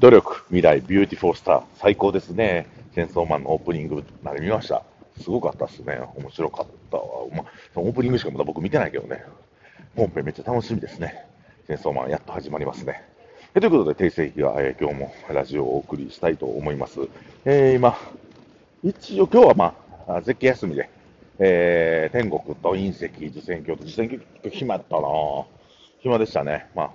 努力、未来、ビューティフォースター、最高ですね。チェンソーマンのオープニングまで見ました。すごかったっすね。面白かったわ。まあ、オープニングしかまだ僕見てないけどね。本編めっちゃ楽しみですね。チェンソーマンやっと始まりますね。ということで、テイセイキが、えー、今日もラジオをお送りしたいと思います。えー、今、一応今日はまあ、絶景休みで、えー、天国と隕石、受選鏡と、受選鏡暇だったな暇でしたね。まあ、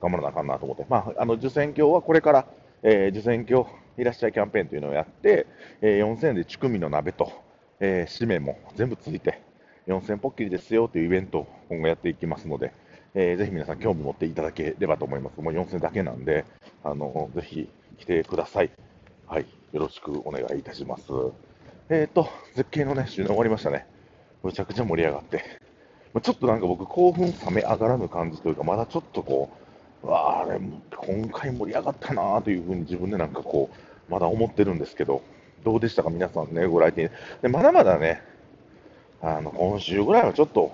頑張らなあかんなと思って。まあ、あの、受選鏡はこれから、えー、受選鏡いらっしゃいキャンペーンというのをやって、えー、4000円でチュクミの鍋と、えー、締めも全部ついて、4000ポッキリですよというイベントを今後やっていきますので、えー、ぜひ皆さん興味持っていただければと思います。もう4000だけなんで、あの、ぜひ来てください。はい。よろしくお願いいたします。えっ、ー、と、絶景のね、終電終わりましたね。むちゃくちゃ盛り上がって。ちょっとなんか僕、興奮冷め上がらぬ感じというか、まだちょっとこう、わあ、あれ、今回盛り上がったなというふうに自分でなんかこう、まだ思ってるんですけど、どうでしたか、皆さんね、ご来店。で、まだまだね、あの、今週ぐらいはちょっと、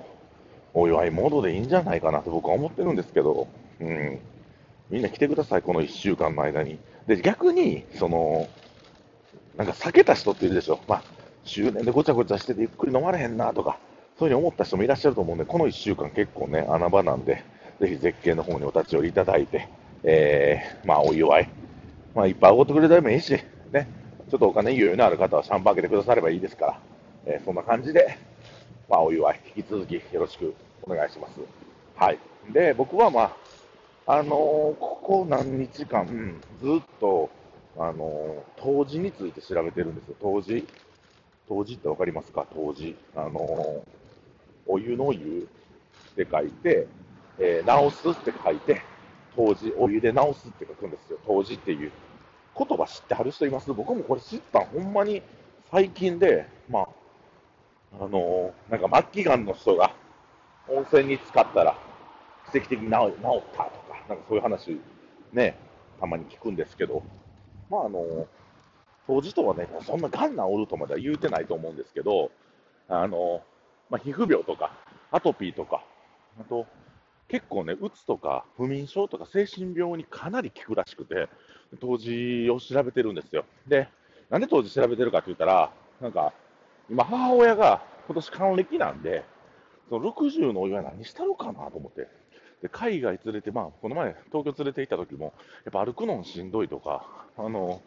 お祝いモードでいいんじゃないかなと僕は思ってるんですけど、うん。みんな来てください、この1週間の間に。で、逆に、その、なんか避けた人っているでしょ。まあ、周年でごちゃごちゃしててゆっくり飲まれへんなとか、そういうふうに思った人もいらっしゃると思うんで、この1週間結構ね、穴場なんで、ぜひ絶景の方にお立ち寄りいただいて、えー、まあ、お祝い。まあ、いっぱいおごってくれたらもいいし、ね、ちょっとお金余裕のある方はシャンパン開けてくださればいいですから、えー、そんな感じで、まあ、お祝い、引き続きよろしくお願いします。はい。で、僕はまあ、あのー、ここ何日間、ずっと、あのー、当時について調べてるんですよ。当時。当時ってわかりますか？当時。あのー、お湯の湯って書いて、えー、直すって書いて、当時、お湯で直すって書くんですよ。当時っていう言葉知ってはる人います？僕もこれ知ったんほんまに最近で、まあ、あのー、なんか末期がんの人が温泉に使ったら奇跡的に治治ったとか、なんかそういう話、ね、たまに聞くんですけど、まああの、当時とはね、そんながん治るとまでは言うてないと思うんですけど、あの、まあ、皮膚病とか、アトピーとか、あと、結構ね、うつとか不眠症とか精神病にかなり効くらしくて、当時を調べてるんですよ。で、なんで当時調べてるかって言ったら、なんか、今母親が今年還暦なんで、その60のお祝い何したのかなと思って。で、海外連れて、まあ、この前、東京連れて行った時も、やっぱ歩くのもしんどいとか、あの、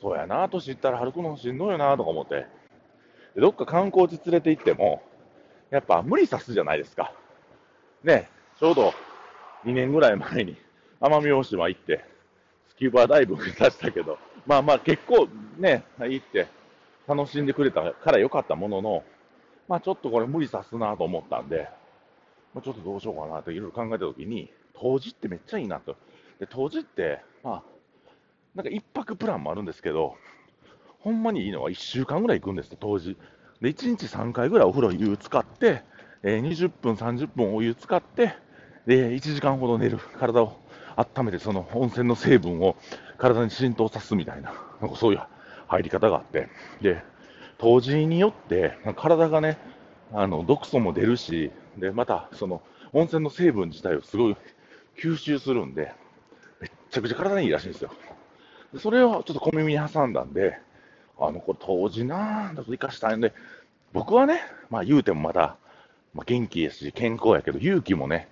そうやな、年いったら歩くのもしんどいよな、とか思って。で、どっか観光地連れて行っても、やっぱ無理さすじゃないですか。ね、ちょうど2年ぐらい前に奄美大島行って、スキューバダイブさせたけど、まあまあ結構ね、行って楽しんでくれたからよかったものの、まあちょっとこれ無理さすなと思ったんで、まあ、ちょっとどうしようかなといろいろ考えたときに、当時ってめっちゃいいなと。で、当時って、まあ、なんか一泊プランもあるんですけど、ほんまにいいのは1週間ぐらい行くんですよ、当時。で、1日3回ぐらいお風呂湯使って、えー、20分、30分お湯使って、で、1時間ほど寝る。体を温めて、その温泉の成分を体に浸透さすみたいな、なんかそういう入り方があって、で、当時によって、体がね、あの、毒素も出るし、で、また、その、温泉の成分自体をすごい吸収するんで、めっちゃくちゃ体にいいらしいんですよ。でそれをちょっと小耳に挟んだんで、あの、これ当時なぁ、だと生かしたいんで、僕はね、まあ言うてもまだ、まあ、元気ですし、健康やけど、勇気もね、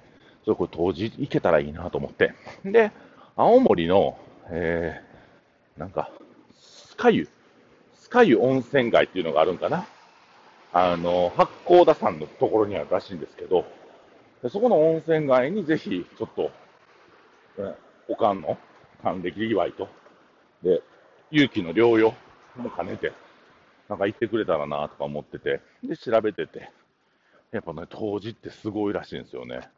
そこ当時行けたらいいなと思って。で、青森の、えー、なんか、スカユスカユ温泉街っていうのがあるんかな。あの、八甲田山のところにあるらしいんですけど、でそこの温泉街にぜひ、ちょっと、おかんの還暦祝いと、で、勇気の療養も兼ねて、なんか行ってくれたらなとか思ってて、で、調べてて、やっぱね、当時ってすごいらしいんですよね。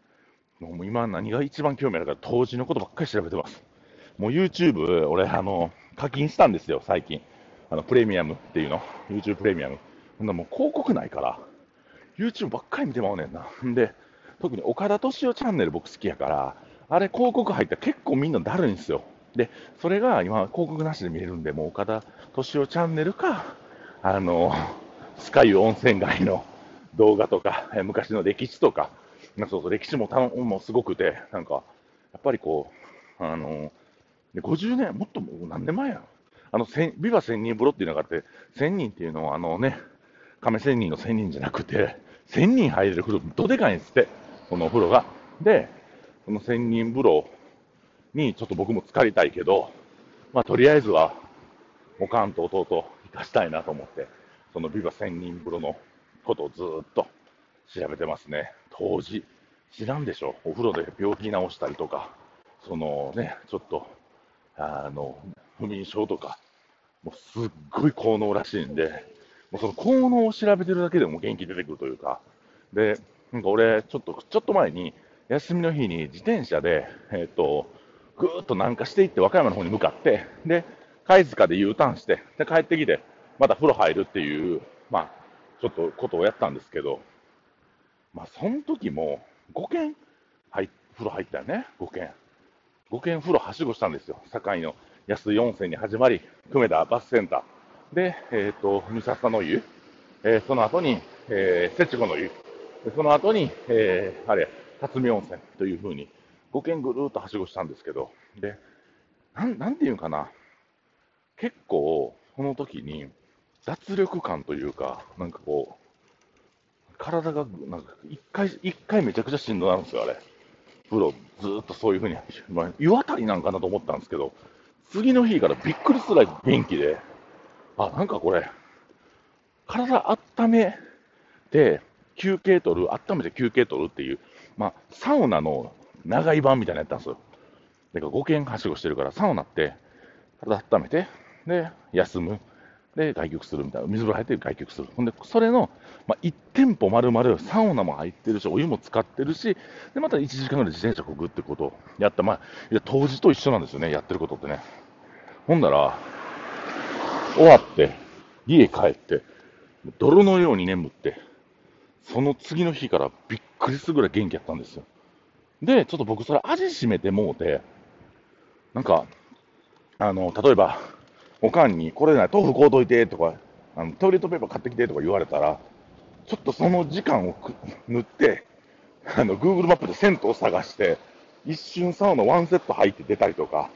もう今何が一番興味あるか、当時のことばっかり調べてます。もう YouTube、俺、あの、課金したんですよ、最近。あの、プレミアムっていうの。YouTube プレミアム。ほんなもう広告ないから、YouTube ばっかり見てまうねんな。んで、特に岡田敏夫チャンネル僕好きやから、あれ広告入ったら結構みんなだるいんですよ。で、それが今広告なしで見れるんで、もう岡田敏夫チャンネルか、あの、スカイ温泉街の動画とか、昔の歴史とか、そうそう、歴史もたもすごくて、なんか、やっぱりこう、あの、で50年、もっともう何年前やろ。あの、ビバ千人風呂っていうのがあって、千人っていうのは、あのね、亀仙人の千人じゃなくて、千人入れる風呂、どでかいんですって、このお風呂が。で、その千人風呂にちょっと僕も浸かりたいけど、まあ、とりあえずは、おかんと弟行かしたいなと思って、そのビバ千人風呂のことをずっと調べてますね。当時、知らんでしょ。お風呂で病気治したりとか、そのね、ちょっと、あの、不眠症とか、もうすっごい効能らしいんで、もうその効能を調べてるだけでも元気出てくるというか、で、なんか俺、ちょっと、ちょっと前に、休みの日に自転車で、えっ、と、ぐーっと南下していって和歌山の方に向かって、で、貝塚で U ターンして、で、帰ってきて、また風呂入るっていう、まあ、ちょっとことをやったんですけど、まあ、その時も、5軒、はい、風呂入ったよね、5軒。5軒風呂はしごしたんですよ。堺の安井温泉に始まり、久米田バスセンター。で、えっ、ー、と、三笹の湯。えー、その後に、えー、セチゴの湯。その後に、えー、あれ、辰巳温泉というふうに、5軒ぐるっとはしごしたんですけど、で、なん、なんていうかな。結構、この時に、脱力感というか、なんかこう、体が、なんか、一回、一回めちゃくちゃしんどなるんですよ、あれ。風呂、ずっとそういうふうに、まあ、湯あたりなんかなと思ったんですけど、次の日からびっくりするぐらい元気で、あ、なんかこれ、体温めて休憩取る、温めて休憩取るっていう、まあ、サウナの長い版みたいなやったんですよ。だから5軒はしごしてるから、サウナって体温めて、で、休む。で、外局するみたいな。水風呂入って外局する。ほんで、それの、まあ、1店舗丸々サウナも入ってるし、お湯も使ってるし、で、また1時間ぐらい自転車こぐってことをやった。まあ、いや、当時と一緒なんですよね、やってることってね。ほんなら、終わって、家帰って、泥のように眠って、その次の日からびっくりするぐらい元気やったんですよ。で、ちょっと僕それ味しめてもうて、なんか、あの、例えば、おかんに、これない、豆腐買うといてとか、あのトイレットペーパー買ってきてとか言われたら、ちょっとその時間を塗って、あの、Google マップで銭湯を探して、一瞬サウナワンセット入って出たりとか、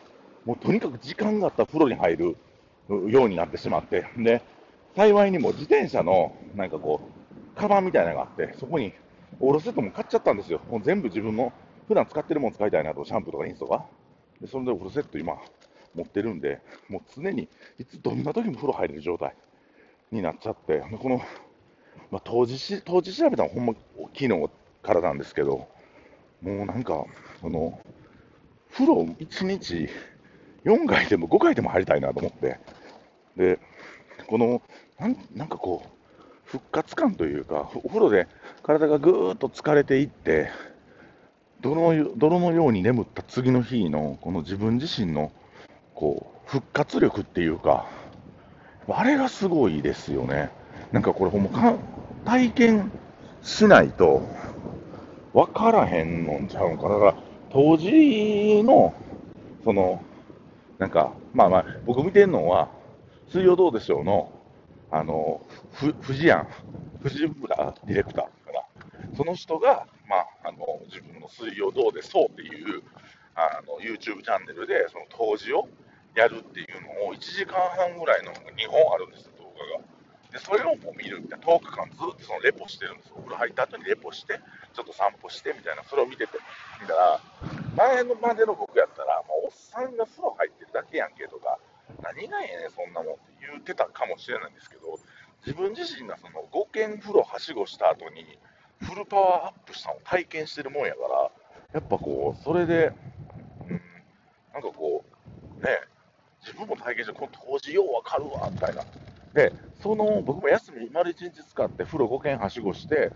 もうとにかく時間があったら風呂に入るようになってしまって、で、幸いにも自転車の、なんかこう、カバンみたいなのがあって、そこに、オールセットも買っちゃったんですよ。もう全部自分の、普段使ってるもの使いたいなと、シャンプーとかインスとか。で、それでオールセット今、持ってるんで、もう常に、いつどんな時も風呂入れる状態になっちゃって、この、まあ、当時、当時調べたのはほんま昨日からなんですけど、もうなんか、その、風呂1日4回でも5回でも入りたいなと思って、で、この、なんなんかこう、復活感というか、お風呂で体がぐーっと疲れていって、泥の泥のように眠った次の日のこの自分自身のこう復活力っていうか、あれがすごいですよね。なんかこれほんまか体験しないと分からへんのんちゃうんか。だから当時のそのなんか、まあまあ、僕見てるのは、水曜どうでしょうの、あの、ふ、藤庵、藤村ディレクターかな。その人が、まあ、あの、自分の水曜どうでそうっていう、あの、YouTube チャンネルで、その当時をやるっていうのを1時間半ぐらいの2本あるんですよ、動画が。で、それをもう見るみたいな、10日間ずっとそのレポしてるんですよ。お風呂入った後にレポして、ちょっと散歩してみたいな、それを見てて。見たら、前のまでの僕やったら、もうおっさんが風呂入ってるだけやんけとか、何がええねん、そんなもんって言ってたかもしれないんですけど、自分自身がその5軒風呂はしごした後に、フルパワーアップしたのを体験してるもんやから、やっぱこう、それで、うん、なんかこう、ね、自分も体験して、この当時ようわかるわ、みたいな。で、その、僕も休み丸1日使って風呂5軒はしごして、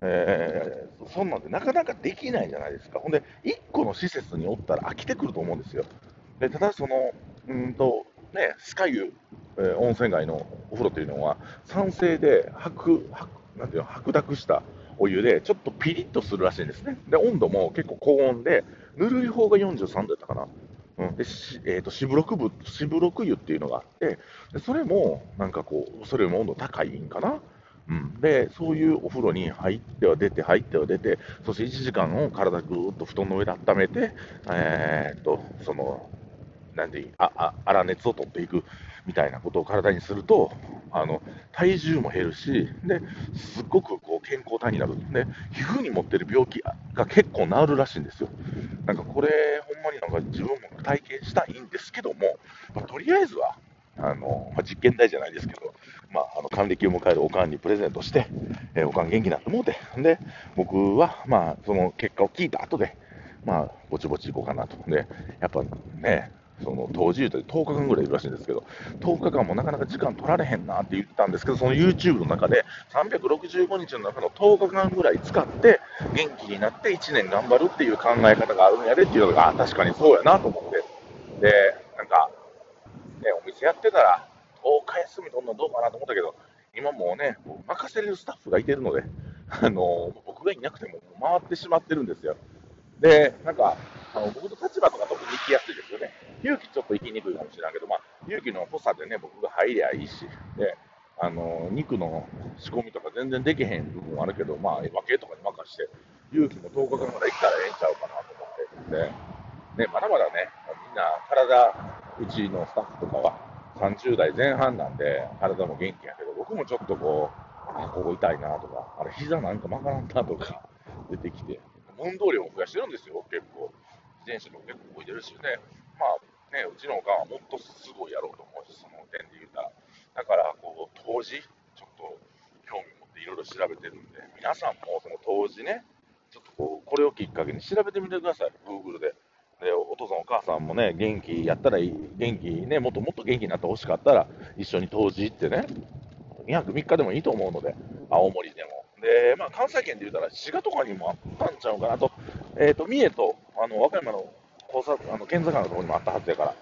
えー、そんなんでなかなかできないじゃないですか。ほんで、1個の施設におったら飽きてくると思うんですよ。でただ、その、うんと、ね、スカユ、えー、温泉街のお風呂というのは、酸性で白、白なんていうの、白濁したお湯で、ちょっとピリッとするらしいんですね。で、温度も結構高温で、ぬるい方が43度だったかな。うん、で、えーと、と四分六分四分六湯っていうのがあってでそれもなんかこうそれも温度高いんかな、うん、でそういうお風呂に入っては出て入っては出てそして1時間を体ぐーっと布団の上で温めて、えー、とそのなんでいいああ粗熱を取っていく。みたいなことを体にすると、あの体重も減るし、ですっごくこう健康体になる、で皮膚に持ってる病気が結構治るらしいんですよ。なんかこれ、ほんまになんか自分も体験したいんですけども、まあ、とりあえずはあの、まあ、実験台じゃないですけど、まあ、あの還暦を迎えるおかんにプレゼントして、えー、おかん元気になって思うて、で僕は、まあ、その結果を聞いた後で、まあ、ぼちぼち行こうかなと。で、やっぱね、その当時言うと10日間ぐらいいるらしいんですけど、10日間もなかなか時間取られへんなって言ったんですけど、その YouTube の中で365日の中の10日間ぐらい使って、元気になって1年頑張るっていう考え方があるんやでっていうのが、確かにそうやなと思って。で、なんか、ね、お店やってたら、10日休み取るのどうかなと思ったけど、今もうね、任せれるスタッフがいてるので、あの僕がいなくても回ってしまってるんですよ。で、なんか、あの僕の立場とか特にきやすいですよね。勇気ちょっと行きにくいかもしれないけど、まあ、勇気の補佐でね、僕が入りゃいいし、で、あの肉の仕込みとか全然できへん部分もあるけど、まあ、分けとかに任して、勇気も10日間ぐらい行ったらええんちゃうかなと思ってるん、で、ね、まだまだね、みんな体、うちのスタッフとかは30代前半なんで、体も元気やけど、僕もちょっとこう、あ、ここ痛いなとか、あれ、膝なんか曲がらんなとか出てきて、運動量も増やしてるんですよ、結構。自転車も結構動いてるしね。まあね、うちのおかんはもっとすごいやろうと思うし、その点で言うたら。だから、こう、当時、ちょっと興味持っていろいろ調べてるんで、皆さんもその当時ね、ちょっとこう、これをきっかけに調べてみてください、Google で。で、お父さんお母さんもね、元気やったらいい、元気ね、もっともっと元気になってほしかったら、一緒に当時行ってね、2泊3日でもいいと思うので、青森でも。で、まあ、関西圏で言うたら、滋賀とかにもあったんちゃうかなと、えっ、ー、と、三重と、あの、和歌山の交差、あの、県境のところにもあったはずやから、